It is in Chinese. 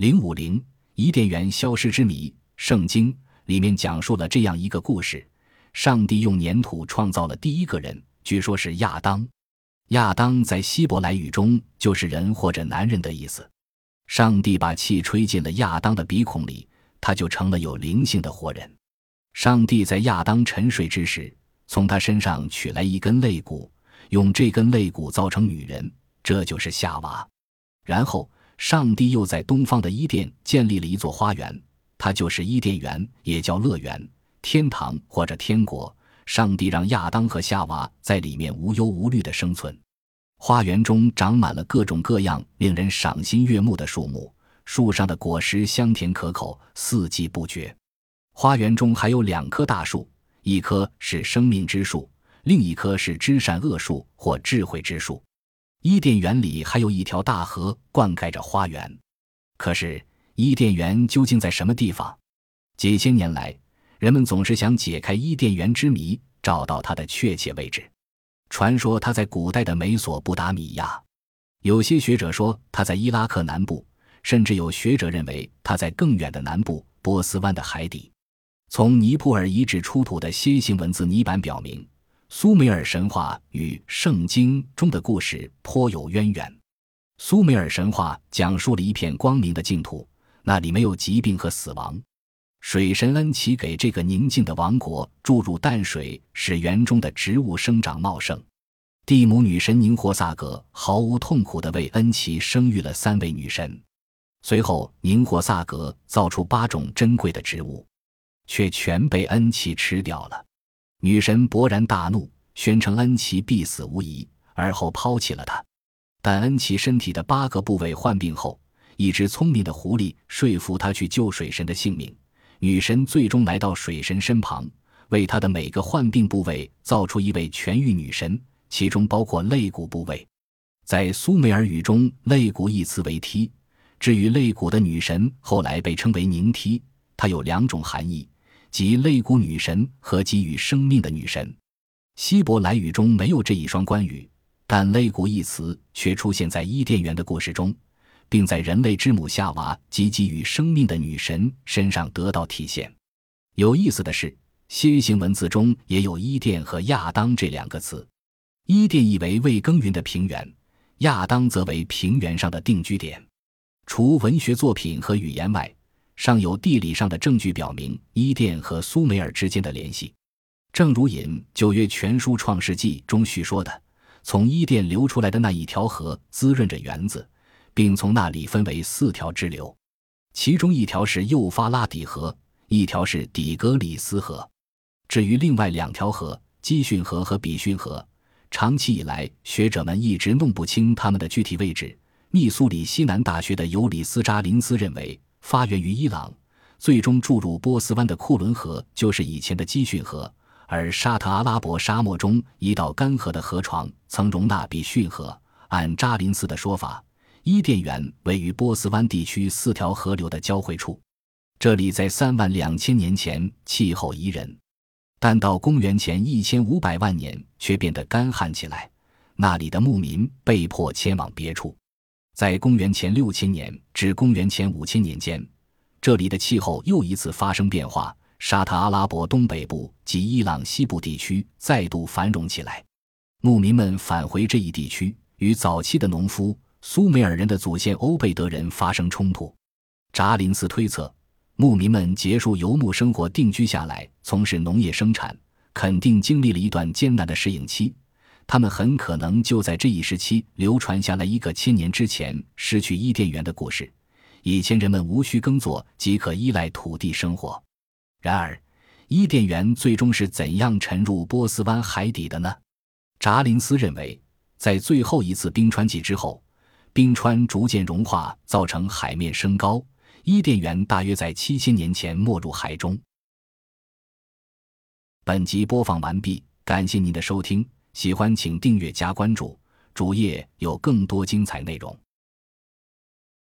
零五零伊甸园消失之谜，圣经里面讲述了这样一个故事：上帝用粘土创造了第一个人，据说是亚当。亚当在希伯来语中就是人或者男人的意思。上帝把气吹进了亚当的鼻孔里，他就成了有灵性的活人。上帝在亚当沉睡之时，从他身上取来一根肋骨，用这根肋骨造成女人，这就是夏娃。然后，上帝又在东方的伊甸建立了一座花园，它就是伊甸园，也叫乐园、天堂或者天国。上帝让亚当和夏娃在里面无忧无虑的生存。花园中长满了各种各样令人赏心悦目的树木，树上的果实香甜可口，四季不绝。花园中还有两棵大树，一棵是生命之树，另一棵是知善恶树或智慧之树。伊甸园里还有一条大河灌溉着花园。可是，伊甸园究竟在什么地方？几千年来。人们总是想解开伊甸园之谜，找到它的确切位置。传说它在古代的美索不达米亚，有些学者说它在伊拉克南部，甚至有学者认为它在更远的南部波斯湾的海底。从尼泊尔遗址出土的楔形文字泥板表明，苏美尔神话与圣经中的故事颇有渊源。苏美尔神话讲述了一片光明的净土，那里没有疾病和死亡。水神恩奇给这个宁静的王国注入淡水，使园中的植物生长茂盛。蒂姆女神宁霍萨格毫无痛苦地为恩奇生育了三位女神。随后，宁霍萨格造出八种珍贵的植物，却全被恩奇吃掉了。女神勃然大怒，宣称恩奇必死无疑，而后抛弃了他。但恩奇身体的八个部位患病后，一只聪明的狐狸说服他去救水神的性命。女神最终来到水神身旁，为他的每个患病部位造出一位痊愈女神，其中包括肋骨部位。在苏美尔语中，肋骨一词为“梯”。至于肋骨的女神，后来被称为宁梯，它有两种含义，即肋骨女神和给予生命的女神。希伯来语中没有这一双关羽，但肋骨一词却出现在伊甸园的故事中。并在人类之母夏娃及给予生命的女神身上得到体现。有意思的是，楔形文字中也有伊甸和亚当这两个词。伊甸意为未耕耘的平原，亚当则为平原上的定居点。除文学作品和语言外，尚有地理上的证据表明伊甸和苏美尔之间的联系。正如《引九月全书创世纪》中叙说的，从伊甸流出来的那一条河滋润着园子。并从那里分为四条支流，其中一条是幼发拉底河，一条是底格里斯河。至于另外两条河基训河和比逊河，长期以来学者们一直弄不清它们的具体位置。密苏里西南大学的尤里斯扎林斯认为，发源于伊朗，最终注入波斯湾的库伦河就是以前的基训河，而沙特阿拉伯沙漠中一道干涸的河床曾容纳比逊河。按扎林斯的说法。伊甸园位于波斯湾地区四条河流的交汇处，这里在三万两千年前气候宜人，但到公元前一千五百万年却变得干旱起来，那里的牧民被迫迁往别处。在公元前六千年至公元前五千年间，这里的气候又一次发生变化，沙特阿拉伯东北部及伊朗西部地区再度繁荣起来，牧民们返回这一地区，与早期的农夫。苏美尔人的祖先欧贝德人发生冲突，扎林斯推测，牧民们结束游牧生活，定居下来从事农业生产，肯定经历了一段艰难的适应期。他们很可能就在这一时期流传下来一个千年之前失去伊甸园的故事。以前人们无需耕作即可依赖土地生活。然而，伊甸园最终是怎样沉入波斯湾海底的呢？查林斯认为，在最后一次冰川季之后。冰川逐渐融化，造成海面升高。伊甸园大约在七千年前没入海中。本集播放完毕，感谢您的收听，喜欢请订阅加关注，主页有更多精彩内容。